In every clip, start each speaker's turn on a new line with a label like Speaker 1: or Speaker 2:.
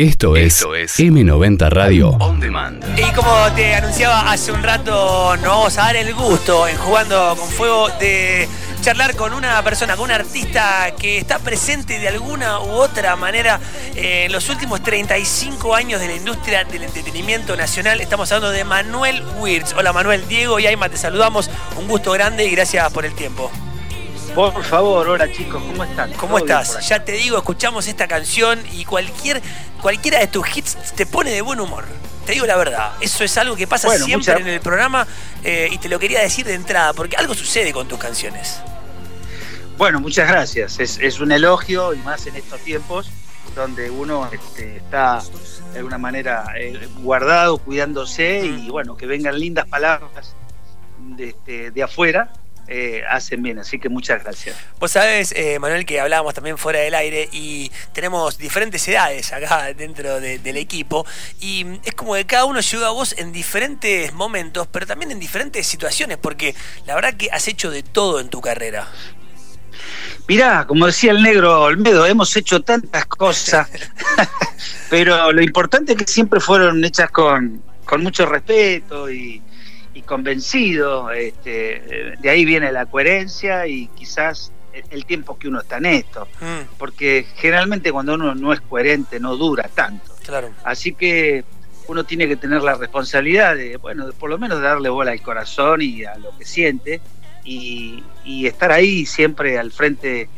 Speaker 1: Esto es, M90 Radio On Demand.
Speaker 2: Y como te anunciaba hace un rato, nos vamos a dar el gusto en Jugando con Fuego de charlar con una persona, con un artista que está presente de alguna u otra manera en los últimos 35 años de la industria del entretenimiento nacional. Estamos hablando de Manuel Wirtz. Hola Manuel, Diego y Aima, te saludamos. Un gusto grande y gracias por el tiempo.
Speaker 3: Por favor, hola chicos, ¿cómo están?
Speaker 2: ¿Cómo estás? Ya te digo, escuchamos esta canción y cualquier, cualquiera de tus hits te pone de buen humor. Te digo la verdad, eso es algo que pasa siempre en el programa eh, y te lo quería decir de entrada, porque algo sucede con tus canciones.
Speaker 3: Bueno, muchas gracias. Es, un elogio y más en estos tiempos donde uno este, está de alguna manera eh, guardado, cuidándose y bueno, que vengan lindas palabras de, este, de afuera eh, hacen bien, así que muchas gracias.
Speaker 2: Vos sabés, eh, Manuel, que hablábamos también fuera del aire y tenemos diferentes edades acá dentro del equipo y es como que cada uno llega a vos en diferentes momentos, pero también en diferentes situaciones, porque la verdad que has hecho de todo en tu carrera.
Speaker 3: Mirá, como decía el negro Olmedo, hemos hecho tantas cosas, pero lo importante es que siempre fueron hechas con, con mucho respeto y, y convencido. Este, de ahí viene la coherencia y quizás el tiempo que uno está en esto. Mm. Porque generalmente cuando uno no es coherente no dura tanto.
Speaker 2: Claro.
Speaker 3: Así que uno tiene que tener la responsabilidad de, bueno, de por lo menos darle bola al corazón y a lo que siente y, estar ahí siempre al frente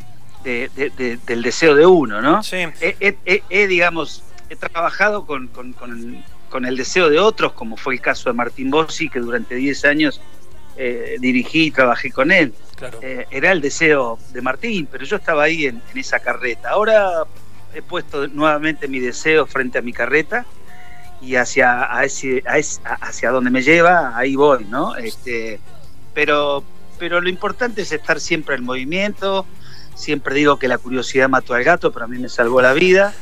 Speaker 3: del deseo de uno, ¿no?
Speaker 2: Sí.
Speaker 3: He, digamos, he trabajado con, con, con el deseo de otros, como fue el caso de Martín Bossi, que durante 10 años eh, dirigí y trabajé con él. Eh, era el deseo de Martín, pero yo estaba ahí en, esa carreta. Ahora he puesto nuevamente mi deseo frente a mi carreta y hacia, hacia donde me lleva, ahí voy, ¿no? Este, pero, pero lo importante es estar siempre en movimiento. Siempre digo que la curiosidad mató al gato, pero a mí me salvó la vida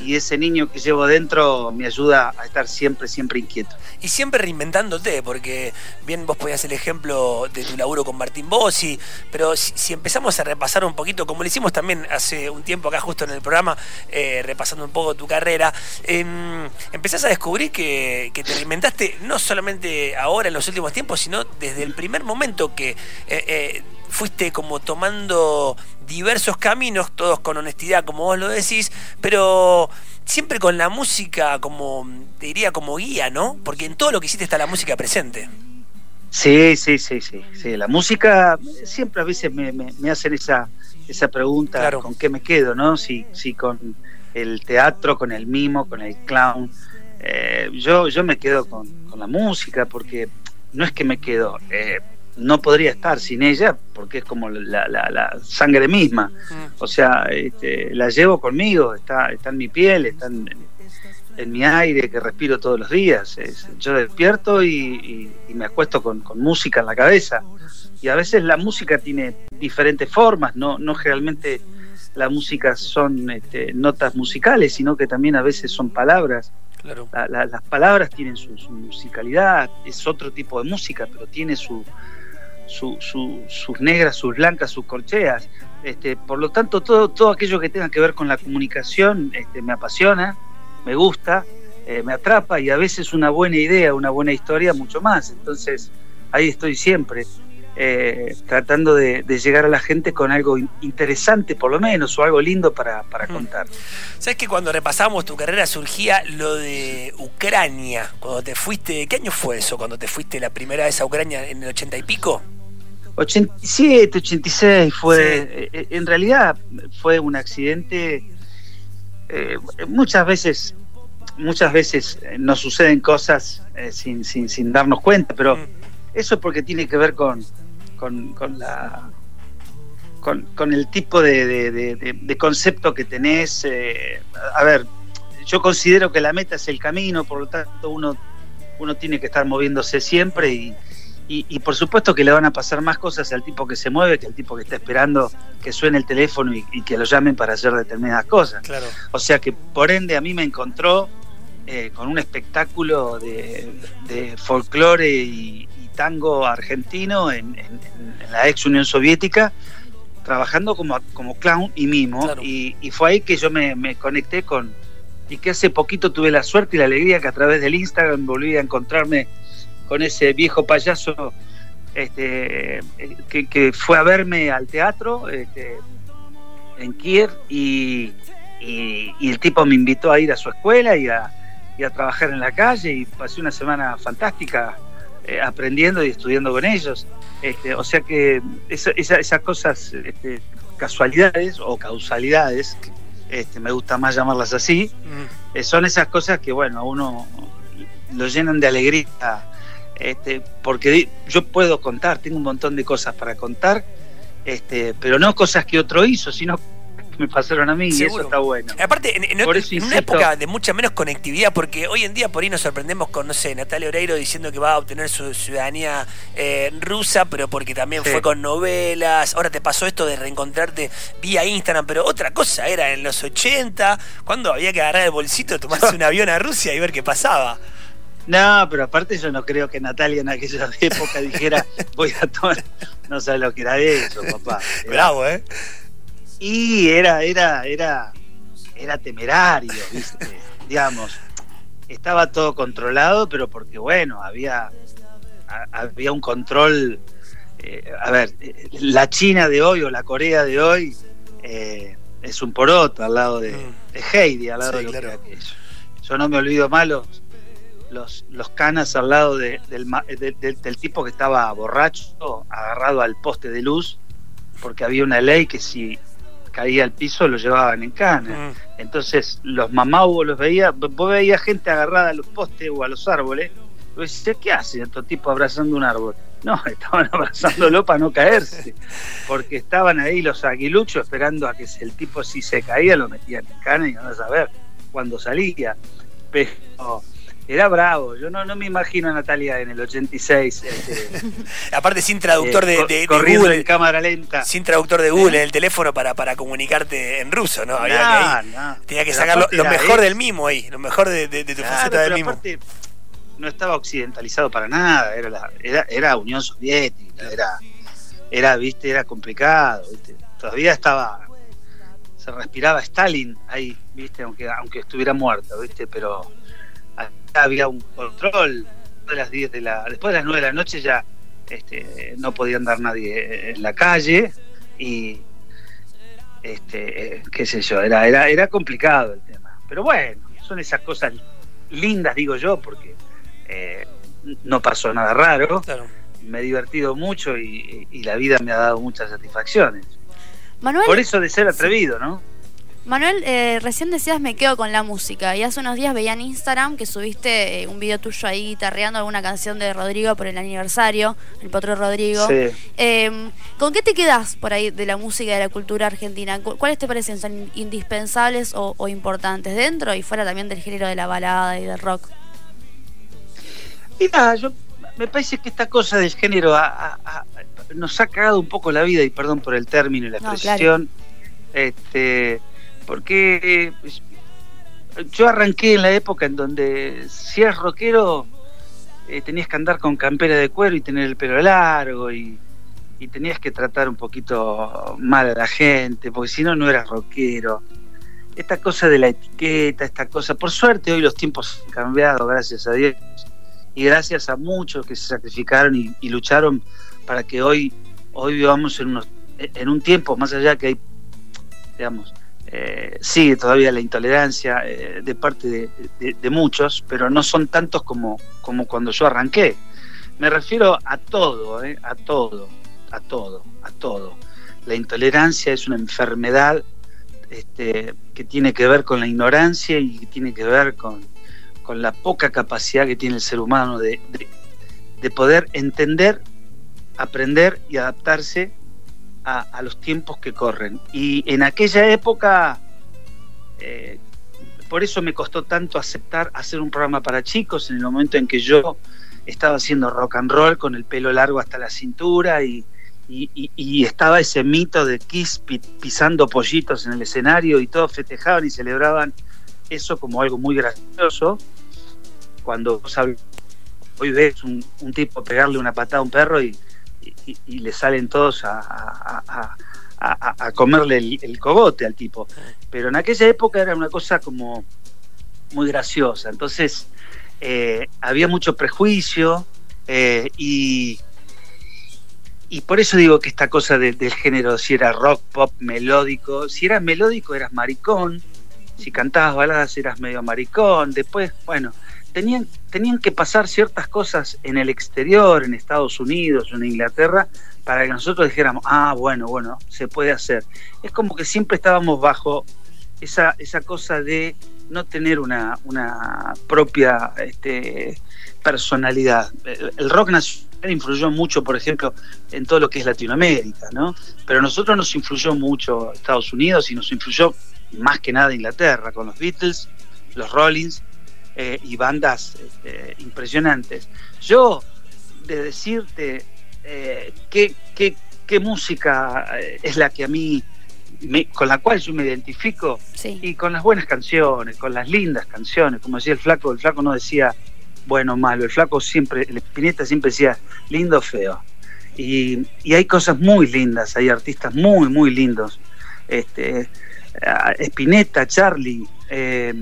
Speaker 3: y ese niño que llevo dentro me ayuda a estar siempre, siempre inquieto.
Speaker 2: Y siempre reinventándote, porque bien vos podías el ejemplo de tu laburo con Martín Bossi, pero si, empezamos a repasar un poquito, como lo hicimos también hace un tiempo acá justo en el programa, eh, repasando un poco tu carrera, em, empezás a descubrir que, te reinventaste no solamente ahora en los últimos tiempos, sino desde el primer momento que... Eh, eh, fuiste como tomando diversos caminos, todos con honestidad, como vos lo decís, pero siempre con la música como, te diría, como guía, ¿no? Porque en todo lo que hiciste está la música presente.
Speaker 3: Sí, sí, sí, sí, sí. La música, siempre a veces me, me, hacen esa, esa pregunta, ¿con qué me quedo, no? Si, si con el teatro, con el mimo, con el clown. Eh, yo, yo me quedo con, con, la música porque no es que me quedo, eh, no podría estar sin ella porque es como la, sangre misma. O sea, este, la llevo conmigo, está, está en mi piel, está en, mi aire que respiro todos los días. yo despierto y, me acuesto con, música en la cabeza. Y a veces la música tiene diferentes formas, no, no generalmente la música son este, notas musicales, sino que también a veces son palabras. las palabras tienen su, musicalidad, es otro tipo de música, pero tiene su, sus negras, sus blancas, sus corcheas. Este, por lo tanto, todo, todo aquello que tenga que ver con la comunicación este, me apasiona, me gusta, eh, me atrapa y a veces una buena idea, una buena historia, mucho más. Entonces, ahí estoy siempre. Eh, tratando de, llegar a la gente con algo interesante por lo menos o algo lindo para, para mm. contar.
Speaker 2: ¿Sabes que cuando repasamos tu carrera surgía lo de Ucrania? Cuando te fuiste, ¿qué año fue eso? Cuando te fuiste la primera vez a Ucrania en el ochenta y pico?
Speaker 3: 87, 86 fue, eh, eh, en realidad fue un accidente, muchas veces, muchas veces nos suceden cosas sin, sin, sin, darnos cuenta, pero mm. eso porque tiene que ver con, con, la con, el tipo de, concepto que tenés. Eh, a ver, yo considero que la meta es el camino, por lo tanto uno, uno tiene que estar moviéndose siempre y, y, por supuesto que le van a pasar más cosas al tipo que se mueve que al tipo que está esperando que suene el teléfono y, que lo llamen para hacer determinadas cosas.
Speaker 2: Claro.
Speaker 3: O sea que por ende a mí me encontró eh, con un espectáculo de, de folclore y, tango argentino en, la ex Unión Soviética, trabajando como, como clown y mimo. Y, fue ahí que yo me, conecté con, y que hace poquito tuve la suerte y la alegría que a través del Instagram volví a encontrarme con ese viejo payaso este, que, fue a verme al teatro este, en Kiev y, el tipo me invitó a ir a su escuela y a, trabajar en la calle y pasé una semana fantástica eh, aprendiendo y estudiando con ellos. Este, o sea que esas cosas, este, casualidades o causalidades, este, me gusta más llamarlas así, mm. eh, son esas cosas que, bueno, a uno lo llenan de alegría este, porque yo puedo contar, tengo un montón de cosas para contar, este, pero no cosas que otro hizo, sino me pasaron a mí y eso está bueno.
Speaker 2: Aparte, en, una época de mucha menos conectividad, porque hoy en día por ahí nos sorprendemos con, no sé, Natalia Oreiro diciendo que va a obtener su ciudadanía eh, rusa, pero porque también fue con novelas. Ahora te pasó esto de reencontrarte vía Instagram, pero otra cosa era en los 80, cuando había que agarrar el bolsito, tomarse un avión a Rusia y ver qué pasaba.
Speaker 3: No, pero aparte yo no creo que Natalia en aquella época dijera voy a tomar. No sabes lo que era eso, papá.
Speaker 2: Bravo, ¿eh?
Speaker 3: Y era, era, era, era temerario, ¿viste? Digamos, estaba todo controlado, pero porque bueno, había, había un control. Eh, a ver, la China de hoy o la Corea de hoy eh, es un poroto al lado de, mm. Heidi, al lado de lo que era aquello. Yo no me olvido malos los, los canas al lado del, del, tipo que estaba borracho, agarrado al poste de luz, porque había una ley que si caía al piso lo llevaban en cana. Mm. Entonces los mamabos los veía, vos veías gente agarrada a los postes o a los árboles, vos decías, ¿qué hace estos tipos abrazando un árbol? No, estaban abrazándolo para no caerse, porque estaban ahí los aguiluchos esperando a que el tipo si se caía lo metían en cana y no a saber cuándo salía. Pero era bravo, yo no, no me imagino a Natalia en el 86. Este,
Speaker 2: Aparte sin traductor de,
Speaker 3: eh, Google. en cámara lenta.
Speaker 2: Sin traductor de Google en el teléfono para, para comunicarte en ruso, ¿no? Había que tenía que sacar lo, mejor del mimo ahí, lo mejor de, tu faceta del mimo.
Speaker 3: no estaba occidentalizado para nada, era, era, era Unión Soviética, era, era, viste, era complicado, ¿viste? Todavía estaba, se respiraba Stalin ahí, viste, aunque, aunque estuviera muerto, viste, pero había un control. De las 10 de la después de las 9 de la noche ya este, no podía andar nadie en la calle y este qué sé yo era era era complicado el tema. Pero bueno son esas cosas lindas digo yo porque eh, no pasó nada raro. Me he divertido mucho y, y, la vida me ha dado muchas satisfacciones.
Speaker 4: Manuel,
Speaker 3: por eso de ser atrevido no
Speaker 4: Manuel, eh, recién decías me quedo con la música y hace unos días veía en Instagram que subiste eh, un video tuyo ahí guitarreando alguna canción de Rodrigo por el aniversario, el potro Rodrigo. Em, ¿Con qué te quedas por ahí de la música y de la cultura argentina? ¿Cuáles te parecen son indispensables o, importantes dentro y fuera también del género de la balada y del rock?
Speaker 3: Mira, yo me parece que esta cosa del género nos ha cagado un poco la vida y perdón por el término y la expresión. Este, porque eh, yo arranqué en la época en donde si eres rockero eh, tenías que andar con campera de cuero y tener el pelo largo y, tenías que tratar un poquito mal a la gente, porque si no, no eras rockero. Esta cosa de la etiqueta, esta cosa, por suerte hoy los tiempos han cambiado, gracias a Dios, y gracias a muchos que se sacrificaron y, lucharon para que hoy, hoy vivamos en, unos, en un tiempo, más allá que hay, digamos, eh, sigue todavía la intolerancia eh, de parte de, muchos, pero no son tantos como, como cuando yo arranqué. Me refiero a todo, eh, a todo, a todo, a todo. La intolerancia es una enfermedad este, que tiene que ver con la ignorancia y que tiene que ver con, con la poca capacidad que tiene el ser humano de, de poder entender, aprender y adaptarse a, los tiempos que corren. Y en aquella época, eh, por eso me costó tanto aceptar hacer un programa para chicos en el momento en que yo estaba haciendo rock and roll con el pelo largo hasta la cintura y, estaba ese mito de Kiss pisando pollitos en el escenario y todos festejaban y celebraban eso como algo muy gracioso. Cuando hoy ves un, un tipo pegarle una patada a un perro y, y, le salen todos a, a, comerle el, cogote al tipo. Pero en aquella época era una cosa como, muy graciosa. Entonces, eh, había mucho prejuicio eh, y, y por eso digo que esta cosa del género, si era rock, pop, melódico, si eras melódico eras maricón, si cantabas baladas eras medio maricón, después, bueno, tenían, tenían que pasar ciertas cosas en el exterior, en Estados Unidos en Inglaterra, para que nosotros dijéramos, ah, bueno, bueno, se puede hacer. Es como que siempre estábamos bajo esa, esa cosa de no tener una, una propia este, personalidad. El rock nacional influyó mucho, por ejemplo, en todo lo que es Latinoamérica, ¿no? Pero a nosotros nos influyó mucho Estados Unidos y nos influyó más que nada Inglaterra, con los Beatles, los Rollins eh, y bandas este, impresionantes. Yo, de decirte eh, qué, qué, música eh, es la que a mí, con la cual yo me identifico, y con las buenas canciones, con las lindas canciones, como decía el flaco, el flaco no decía bueno o malo, el flaco siempre, el Espineta siempre decía lindo o feo. Y, y, hay cosas muy lindas, hay artistas muy, muy lindos. Este, Spinetta, Charlie, eh,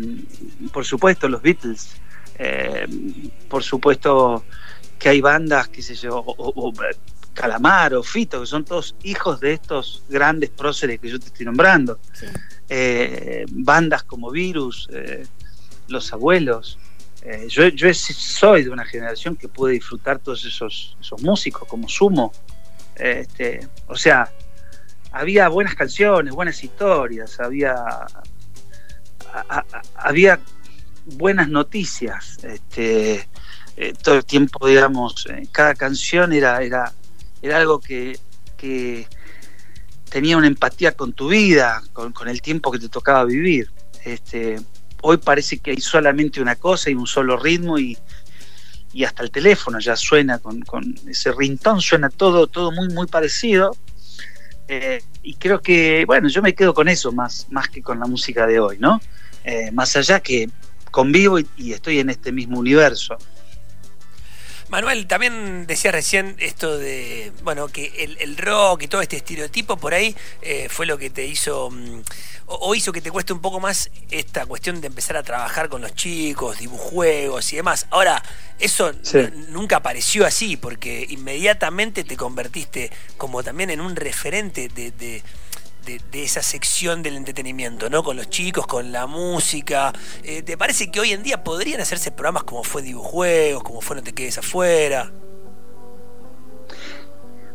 Speaker 3: por supuesto los Beatles, eh, por supuesto que hay bandas, qué sé yo, o, Calamar o Fito, que son todos hijos de estos grandes próceres que yo te estoy nombrando. Eh, bandas como Virus, Los Abuelos. yo, yo soy de una generación que puede disfrutar todos esos, esos músicos como Sumo. Este, o sea, había buenas canciones, buenas historias, había, había buenas noticias. Este, eh, todo el tiempo, digamos, eh, cada canción era, era, era algo que, tenía una empatía con tu vida, con, el tiempo que te tocaba vivir. Este, hoy parece que hay solamente una cosa y un solo ritmo y, hasta el teléfono ya suena con, ese rintón, suena todo, todo muy, muy parecido eh, y creo que, bueno, yo me quedo con eso más, más que con la música de hoy, ¿no? Eh, más allá que convivo y, estoy en este mismo universo.
Speaker 2: Manuel, también decía recién esto de, bueno, que el, rock y todo este estereotipo por ahí eh, fue lo que te hizo, mm, o, hizo que te cueste un poco más esta cuestión de empezar a trabajar con los chicos, dibujuegos y demás. Ahora, eso nunca apareció así, porque inmediatamente te convertiste como también en un referente de de, esa sección del entretenimiento, ¿no? Con los chicos, con la música. Eh, ¿Te parece que hoy en día podrían hacerse programas como fue Dibujuegos, como fue No te quedes afuera?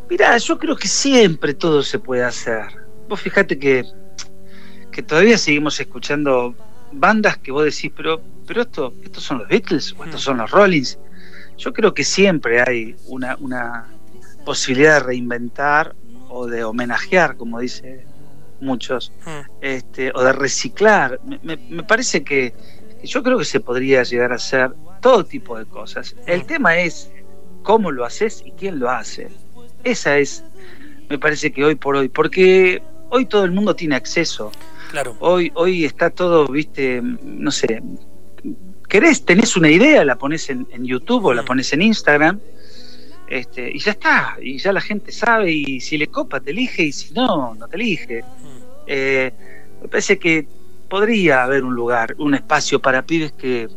Speaker 3: Mirá, yo creo que siempre todo se puede hacer. Vos fíjate que, que todavía seguimos escuchando bandas que vos decís, pero, pero esto, estos son los Beatles o estos mm. son los Rollins. Yo creo que siempre hay una, una posibilidad de reinventar o de homenajear, como dice muchos, hmm. este, o de reciclar. Me, parece que yo creo que se podría llegar a hacer todo tipo de cosas. El tema es cómo lo haces y quién lo hace. Esa es, me parece que hoy por hoy, porque hoy todo el mundo tiene acceso.
Speaker 2: Claro.
Speaker 3: Hoy, hoy está todo, viste, no sé, querés, tenés una idea, la pones en, YouTube o la hmm. pones en Instagram este, y ya está, y ya la gente sabe, y si le copa te elige, y si no, no te elige. Eh, me parece que podría haber un lugar, un espacio para pibes que,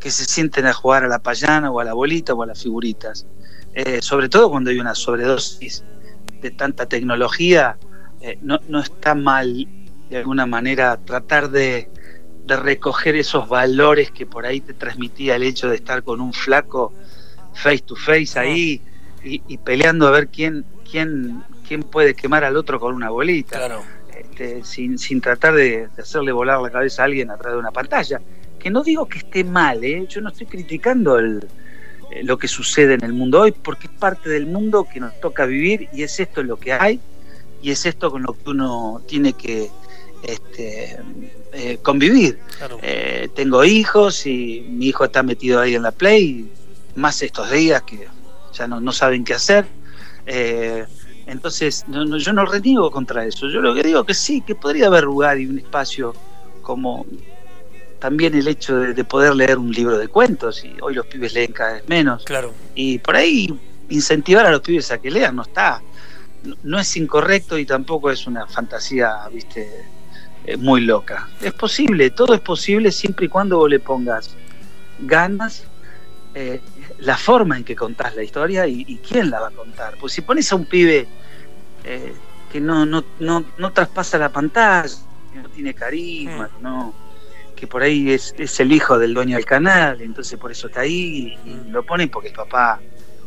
Speaker 3: se sienten a jugar a la payana o a la bolita o a las figuritas. Eh, sobre todo cuando hay una sobredosis de tanta tecnología, eh, no, no, está mal de alguna manera tratar de, de recoger esos valores que por ahí te transmitía el hecho de estar con un flaco face to face ahí y, peleando a ver quién, quién, quién puede quemar al otro con una bolita. Este, sin, sin tratar de, hacerle volar la cabeza a alguien a través de una pantalla. Que no digo que esté mal, ¿eh? yo no estoy criticando el, eh, lo que sucede en el mundo hoy, porque es parte del mundo que nos toca vivir y es esto lo que hay y es esto con lo que uno tiene que este, eh, convivir. tengo hijos y mi hijo está metido ahí en la Play, más estos días que ya no, saben qué hacer. Eh, entonces, yo no reniego contra eso. Yo lo que digo que sí, que podría haber lugar y un espacio como también el hecho de, poder leer un libro de cuentos, y hoy los pibes leen cada vez menos.
Speaker 2: Claro.
Speaker 3: Y por ahí incentivar a los pibes a que lean no está. No, es incorrecto y tampoco es una fantasía, viste, muy loca. Es posible, todo es posible siempre y cuando vos le pongas ganas, eh, la forma en que contás la historia y, quién la va a contar. Pues si pones a un pibe eh, que no, no, no, no, traspasa la pantalla, que no tiene carisma, mm. no, que por ahí es, es, el hijo del dueño del canal, entonces por eso está ahí y, mm. lo ponen porque el papá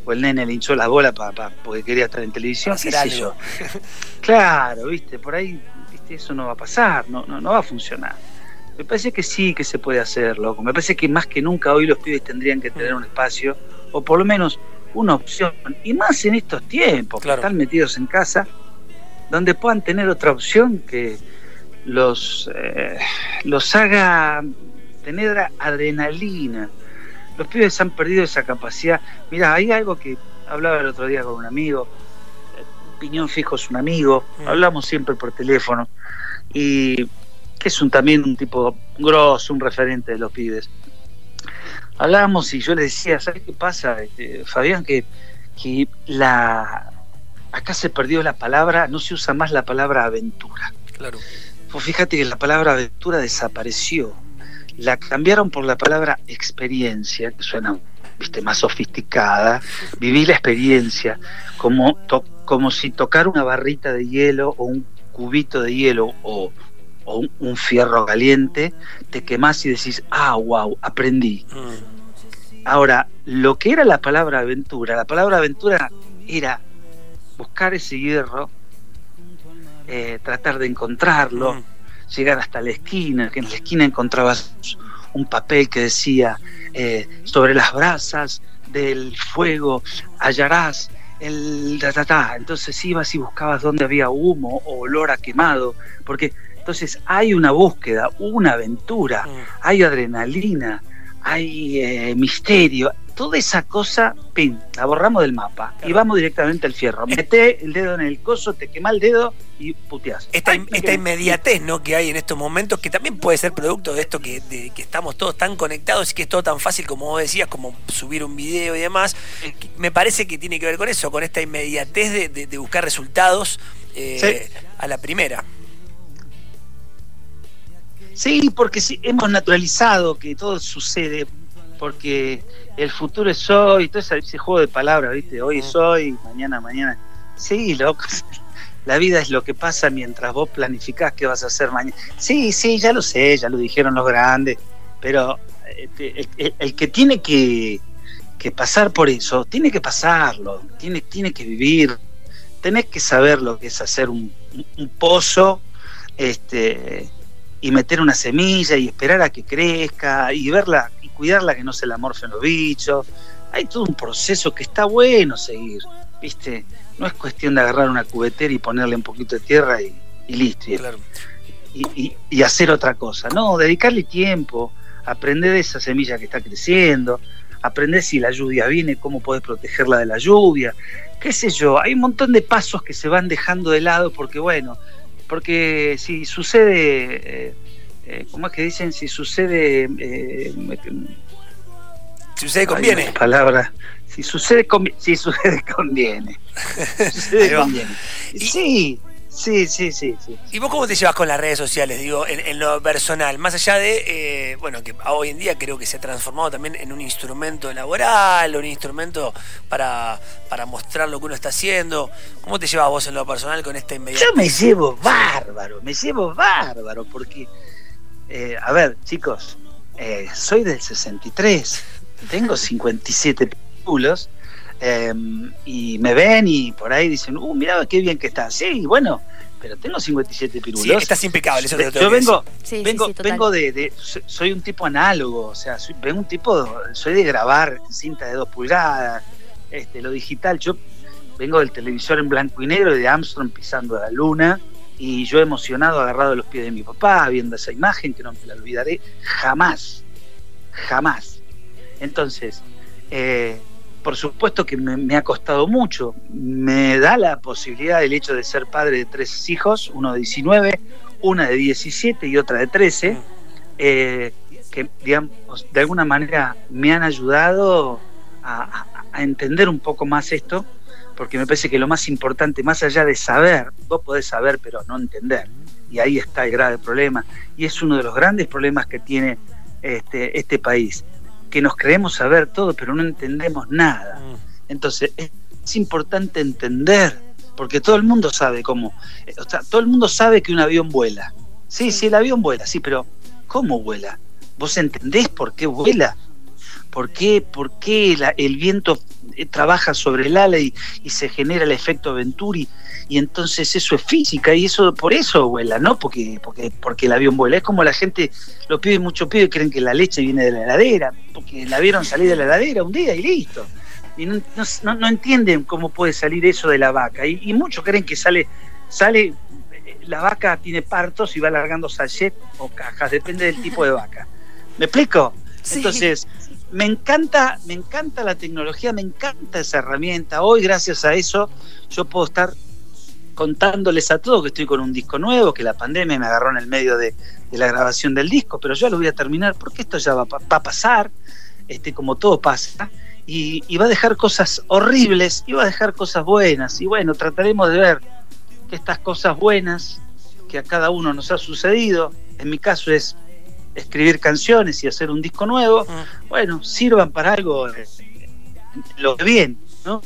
Speaker 3: o el nene le hinchó la bola para porque quería estar en televisión, qué sé yo. claro, viste, por ahí viste, eso no va a pasar, no, no, no va a funcionar. Me parece que sí que se puede hacer, loco. Me parece que más que nunca hoy los pibes tendrían que tener un espacio, o por lo menos una opción, y más en estos tiempos, que están metidos en casa, donde puedan tener otra opción que los, eh, los haga tener adrenalina. Los pibes han perdido esa capacidad. Mira, hay algo que hablaba el otro día con un amigo, Piñón Fijo es un amigo, mm. hablamos siempre por teléfono, y que es un, también un tipo grosso, un referente de los pibes. Hablábamos y yo le decía, ¿sabes qué pasa, este, Fabián? Que, que la acá se perdió la palabra, no se usa más la palabra aventura.
Speaker 2: Claro.
Speaker 3: Pues fíjate que la palabra aventura desapareció. La cambiaron por la palabra experiencia, que suena viste, más sofisticada. Viví la experiencia como, como si tocar una barrita de hielo o un cubito de hielo o o un, fierro caliente, te quemás y decís, ah, wow, aprendí. Mm. Ahora, lo que era la palabra aventura, la palabra aventura era buscar ese hierro, eh, tratar de encontrarlo, mm. llegar hasta la esquina, que en la esquina encontrabas un papel que decía, eh, sobre las brasas del fuego hallarás el ta, Entonces ibas y buscabas dónde había humo o olor a quemado, porque entonces hay una búsqueda, una aventura, mm. hay adrenalina, hay eh, misterio. Toda esa cosa, pin, la borramos del mapa y vamos directamente al fierro. Mete el dedo en el coso, te quema el dedo y puteas.
Speaker 2: Esta, inmediatez ¿no? que hay en estos momentos, que también puede ser producto de esto que, que estamos todos tan conectados y que es todo tan fácil como vos decías, como subir un video y demás, me parece que tiene que ver con eso, con esta inmediatez de, buscar resultados eh, a la primera.
Speaker 3: Sí, porque sí, hemos naturalizado que todo sucede, porque el futuro es hoy, todo ese, juego de palabras, ¿viste? Hoy es hoy, mañana, mañana. Sí, loco. La vida es lo que pasa mientras vos planificás qué vas a hacer mañana. Sí, sí, ya lo sé, ya lo dijeron los grandes, pero este, el, que tiene que, pasar por eso, tiene que pasarlo, tiene, tiene que vivir, tenés que saber lo que es hacer un, un pozo, este, y meter una semilla y esperar a que crezca y verla y cuidarla que no se la morfen los bichos. Hay todo un proceso que está bueno seguir, ¿viste? No es cuestión de agarrar una cubetera y ponerle un poquito de tierra y, listo. Y, y, hacer otra cosa. No, dedicarle tiempo, aprender de esa semilla que está creciendo, aprender si la lluvia viene, cómo podés protegerla de la lluvia, qué sé yo. Hay un montón de pasos que se van dejando de lado porque, bueno, porque si sucede, eh, eh, ¿cómo es que dicen? Si sucede... Eh,
Speaker 2: si sucede conviene.
Speaker 3: Palabra. Si sucede, si sucede conviene. sucede conviene. Sí, Sí, sí, sí, sí.
Speaker 2: ¿Y vos cómo te llevas con las redes sociales, digo, en, lo personal? Más allá de, eh, bueno, que hoy en día creo que se ha transformado también en un instrumento laboral, un instrumento para, para mostrar lo que uno está haciendo. ¿Cómo te llevas vos en lo personal con esta inmediatez?
Speaker 3: Yo me llevo bárbaro, me llevo bárbaro, porque, eh, a ver, chicos, eh, soy del 63, tengo 57 películas Em, y me ven y por ahí dicen, uh, mira qué bien que está. Sí, bueno, pero tengo 57 pirulos. Sí,
Speaker 2: estás impecable, eso te
Speaker 3: Yo vengo, vengo, vengo de, soy un tipo análogo, o sea, soy, vengo un tipo, soy de grabar cinta de dos pulgadas, este, lo digital. Yo vengo del televisor en blanco y negro y de Armstrong pisando a la luna. Y yo emocionado, agarrado a los pies de mi papá, viendo esa imagen que no me la olvidaré jamás, jamás. Entonces, eh, por supuesto que me, ha costado mucho. Me da la posibilidad el hecho de ser padre de tres hijos, uno de 19, una de 17 y otra de 13, eh, que digamos, de alguna manera me han ayudado a, entender un poco más esto, porque me parece que lo más importante, más allá de saber, vos podés saber pero no entender, y ahí está el grave problema, y es uno de los grandes problemas que tiene este, este país, que nos creemos saber todo pero no entendemos nada. Mm. Entonces es importante entender, porque todo el mundo sabe cómo, eh, o sea, todo el mundo sabe que un avión vuela. Sí, sí, el avión vuela, sí, pero ¿cómo vuela? ¿Vos entendés por qué vuela? ¿Por qué, por qué el viento eh, trabaja sobre el ala y, se genera el efecto Venturi? Y entonces eso es física y eso por eso vuela, ¿no? Porque, porque, porque el avión vuela. Es como la gente, los pibes, muchos pibes creen que la leche viene de la heladera, porque la vieron salir de la heladera un día y listo. Y no, no, entienden cómo puede salir eso de la vaca. Y, muchos creen que sale, sale, la vaca tiene partos y va alargando sachet o cajas, depende del tipo de vaca. ¿Me explico? Entonces, me encanta, me encanta la tecnología, me encanta esa herramienta. Hoy, gracias a eso, yo puedo estar contándoles a todos que estoy con un disco nuevo, que la pandemia me agarró en el medio de, la grabación del disco, pero yo lo voy a terminar porque esto ya va, a pasar, este, como todo pasa, y, y, va a dejar cosas horribles y va a dejar cosas buenas. Y bueno, trataremos de ver que estas cosas buenas que a cada uno nos ha sucedido, en mi caso es escribir canciones y hacer un disco nuevo, mm. bueno, sirvan para algo eh, lo bien, ¿no?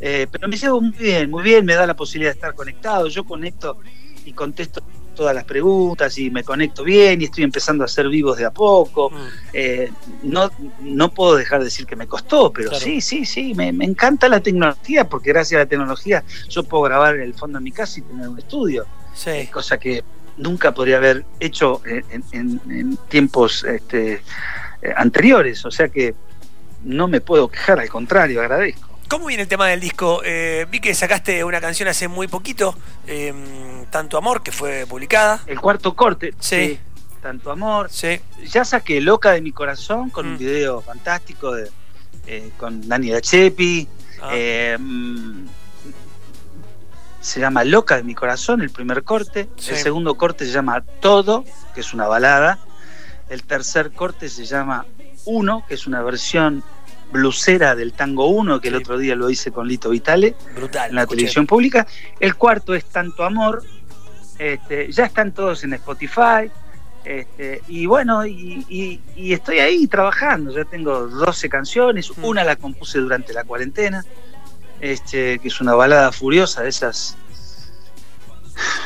Speaker 3: Eh, pero me llevo muy bien, muy bien, me da la posibilidad de estar conectado, yo conecto y contesto todas las preguntas y me conecto bien y estoy empezando a hacer vivos de a poco. Mm. Eh, no, no puedo dejar de decir que me costó, pero sí, sí, sí, me, encanta la tecnología porque gracias a la tecnología yo puedo grabar en el fondo de mi casa y tener un estudio. Sí. cosa que nunca podría haber hecho en, tiempos este, eh, anteriores. O sea que no me puedo quejar, al contrario, agradezco.
Speaker 2: ¿Cómo viene el tema del disco? Eh, vi que sacaste una canción hace muy poquito, em, Tanto Amor, que fue publicada.
Speaker 3: El cuarto corte. Sí. Tanto Amor. Sí. Ya saqué Loca de mi corazón con un mm. video fantástico de, eh, con Dani Dachepi. Ah. Se llama Loca de mi corazón, el primer corte. El segundo corte se llama Todo, que es una balada. El tercer corte se llama Uno, que es una versión blusera del tango 1, que el otro día lo hice con Lito Vitale Brutal, en la televisión pública. El cuarto es Tanto Amor. Este, ya están todos en Spotify. Este, y bueno, y, estoy ahí trabajando. Ya tengo 12 canciones. Mm. Una la compuse durante la cuarentena este, que es una balada furiosa de esas.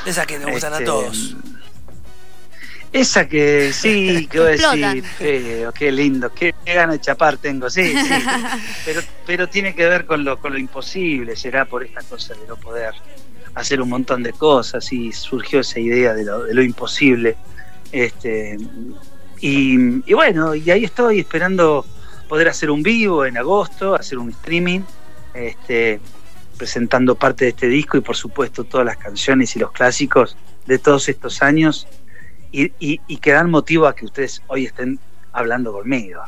Speaker 2: Esa que nos gustan a este, todos.
Speaker 3: Esa que sí, que voy a decir, qué lindo, qué, gana de chapar tengo, sí, sí. pero, pero tiene que ver con lo, con lo imposible, será por esta cosa de no poder hacer un montón de cosas y surgió esa idea de lo, de lo imposible. Este, y, y bueno, y ahí estoy esperando poder hacer un vivo en agosto, hacer un streaming este, presentando parte de este disco y por supuesto todas las canciones y los clásicos de todos estos años y, que dan motivo a que ustedes hoy estén hablando conmigo.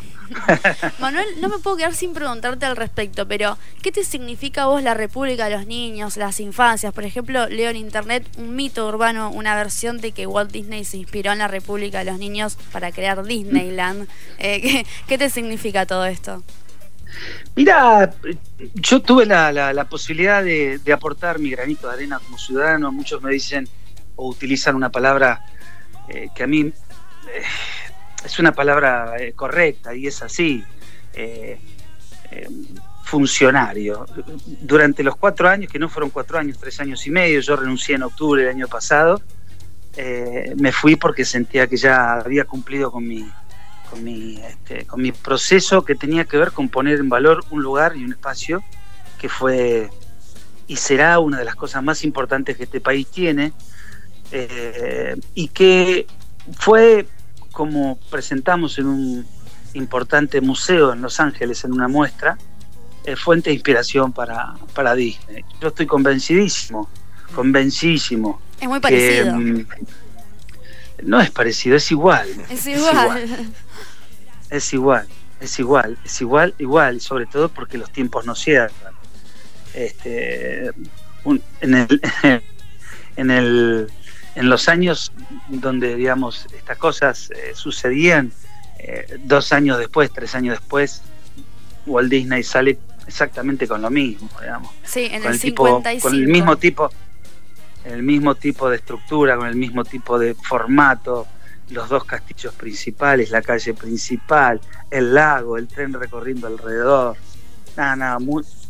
Speaker 4: Manuel, no me puedo quedar sin preguntarte al respecto, pero ¿qué te significa a vos la República de los Niños, las infancias? Por ejemplo, leo en internet un mito urbano, una versión de que Walt Disney se inspiró en la República de los Niños para crear Disneyland. Eh, ¿qué, te significa todo esto?
Speaker 3: Mira, yo tuve la, posibilidad de, aportar mi granito de arena como ciudadano. Muchos me dicen o utilizan una palabra eh, que a mí eh, es una palabra eh, correcta y es así. funcionario. Durante los cuatro años, que no fueron cuatro años, tres años y medio, yo renuncié en octubre del año pasado, me fui porque sentía que ya había cumplido con mi, con mi, este, con mi proceso que tenía que ver con poner en valor un lugar y un espacio que fue y será una de las cosas más importantes que este país tiene eh, y que fue como presentamos en un importante museo en Los Ángeles en una muestra, eh, fuente de inspiración para, para Disney. Yo estoy convencidísimo, convencidísimo.
Speaker 4: Es muy parecido. Mm,
Speaker 3: no es parecido, es igual.
Speaker 4: Es igual.
Speaker 3: Es igual. Es igual, es igual, igual, sobre todo porque los tiempos no cierran. Este, en, el, en, el, en los años donde, digamos, estas cosas eh, sucedían, eh, dos años después, tres años después, Walt Disney sale exactamente con lo mismo, digamos.
Speaker 4: Sí, en
Speaker 3: con
Speaker 4: el, 55.
Speaker 3: con el mismo tipo, el mismo tipo de estructura, con el mismo tipo de formato, los dos castillos principales, la calle principal, el lago, el tren recorriendo alrededor. Nada, nada,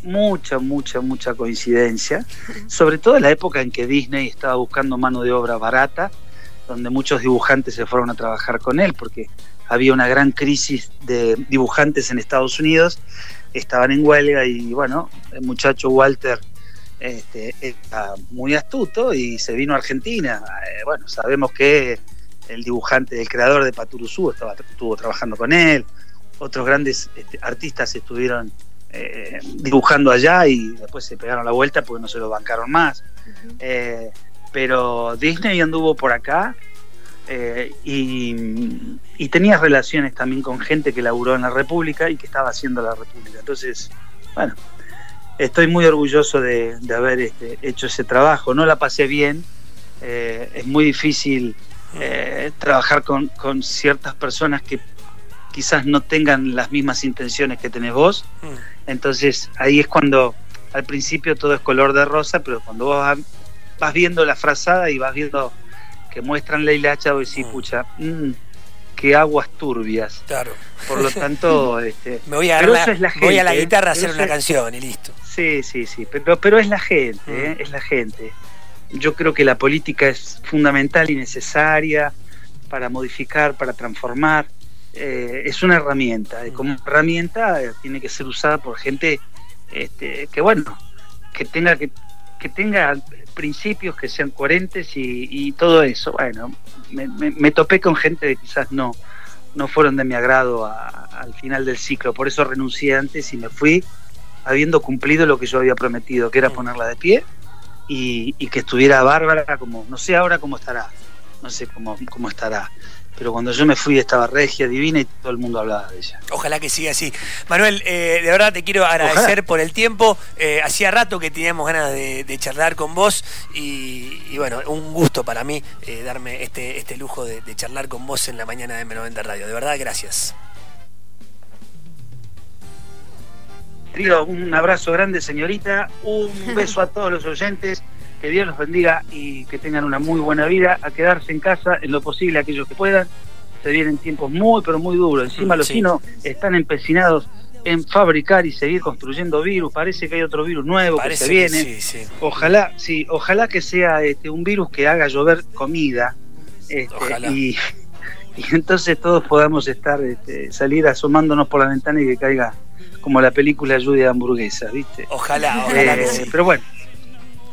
Speaker 3: mucha, mucha, mucha coincidencia. Sobre todo en la época en que Disney estaba buscando mano de obra barata, donde muchos dibujantes se fueron a trabajar con él, porque había una gran crisis de dibujantes en Estados Unidos, estaban en huelga y bueno, el muchacho Walter este, era muy astuto y se vino a Argentina. Eh, bueno, sabemos que el dibujante, el creador de Paturuzú estaba, estuvo trabajando con él, otros grandes este, artistas estuvieron eh, dibujando allá y después se pegaron la vuelta porque no se lo bancaron más. Eh, pero Disney anduvo por acá eh, y, tenía relaciones también con gente que laburó en la República y que estaba haciendo la República. Entonces, bueno, estoy muy orgulloso de, haber este, hecho ese trabajo. No la pasé bien, es muy difícil trabajar con, con ciertas personas que quizás no tengan las mismas intenciones que tenés vos. Mm. Entonces ahí es cuando al principio todo es color de rosa, pero cuando vos vas viendo la frazada y vas viendo que muestran la hilacha, vos decís, mm. pucha, mm, qué aguas turbias.
Speaker 2: Claro.
Speaker 3: Por lo tanto, este,
Speaker 2: me voy a, la, voy a la guitarra a hacer una canción y listo.
Speaker 3: Sí, sí, sí, pero, pero es la gente, ¿eh? es la gente. Yo creo que la política es fundamental y necesaria para modificar, para transformar eh, es una herramienta. Y como herramienta eh, tiene que ser usada por gente este, que, bueno, que tenga, que, tenga principios que sean coherentes y, todo eso. Bueno, me, topé con gente que quizás no, no fueron de mi agrado al final del ciclo. Por eso renuncié antes y me fui habiendo cumplido lo que yo había prometido, que era ponerla de pie y, y que estuviera bárbara, como no sé ahora cómo estará, no sé cómo, cómo estará pero cuando yo me fui estaba regia, divina y todo el mundo hablaba de ella.
Speaker 2: Ojalá que siga así. Manuel, eh, de verdad te quiero agradecer por el tiempo. Eh, hacía rato que teníamos ganas de, charlar con vos y, bueno, un gusto para mí eh, darme este, este lujo de, charlar con vos en la mañana de M90 Radio. De verdad, gracias.
Speaker 3: Un abrazo grande, señorita. Un beso a todos los oyentes que Dios los bendiga y que tengan una muy buena vida, a quedarse en casa en lo posible aquellos que puedan. Se vienen tiempos muy, pero muy duros. Encima los chinos están empecinados en fabricar y seguir construyendo virus. Parece que hay otro virus nuevo que se viene. Ojalá, sí, ojalá que sea este, un virus que haga llover comida. Este, y, entonces todos podamos estar, este, salir asomándonos por la ventana y que caiga como la película Lluvia de hamburguesa, ¿viste?
Speaker 2: Ojalá, ojalá
Speaker 3: eh, Pero bueno,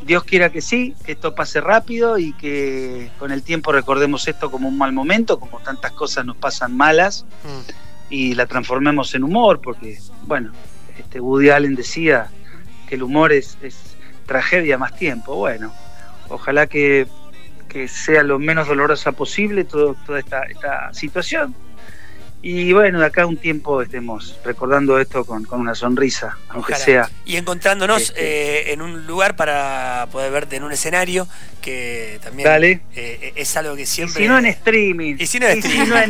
Speaker 3: Dios quiera que sí, que esto pase rápido y que con el tiempo recordemos esto como un mal momento, como tantas cosas nos pasan malas, mm. y la transformemos en humor, porque, bueno, este Woody Allen decía que el humor es, tragedia más tiempo. Bueno, ojalá que, sea lo menos dolorosa posible toda esta, esta situación y bueno, de acá un tiempo estemos recordando esto con, una sonrisa, aunque sea.
Speaker 2: Y encontrándonos este, eh, en un lugar para poder verte en un escenario, que también eh, es algo que siempre.
Speaker 3: Y si no en streaming.
Speaker 2: Y si no en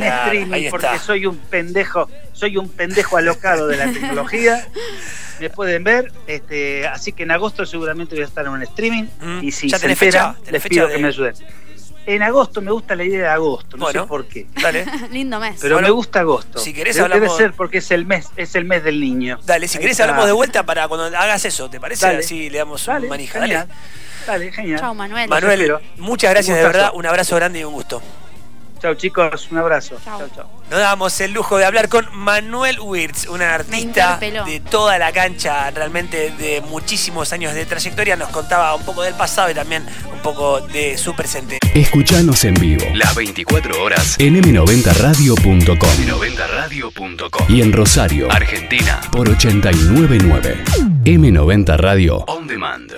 Speaker 3: streaming, porque soy un pendejo, soy un pendejo alocado de la tecnología. me pueden ver, este, así que en agosto seguramente voy a estar en un streaming. Mm. Y si se entera, les pido que me ayuden en agosto me gusta la idea de agosto, no sé por qué.
Speaker 2: Dale.
Speaker 4: Lindo mes.
Speaker 3: Pero me gusta agosto.
Speaker 2: Si querés hablamos...
Speaker 3: Debe ser porque es el mes, es el mes del niño.
Speaker 2: Dale, si querés hablamos de vuelta para cuando hagas eso, ¿te parece? Así le damos un manija.
Speaker 3: Dale. Dale, genial.
Speaker 4: Chao, Manuel.
Speaker 2: Manuel, muchas gracias de verdad, un abrazo grande y un gusto.
Speaker 3: Chao chicos, un abrazo. Chao, chao.
Speaker 2: Nos damos el lujo de hablar con Manuel Wirtz, un artista de toda la cancha, realmente de muchísimos años de trayectoria. Nos contaba un poco del pasado y también un poco de su presente.
Speaker 1: Escuchanos en vivo las 24 horas en m90radio.com. m90radio.com y en Rosario, Argentina, por 899. M90 Radio On Demand.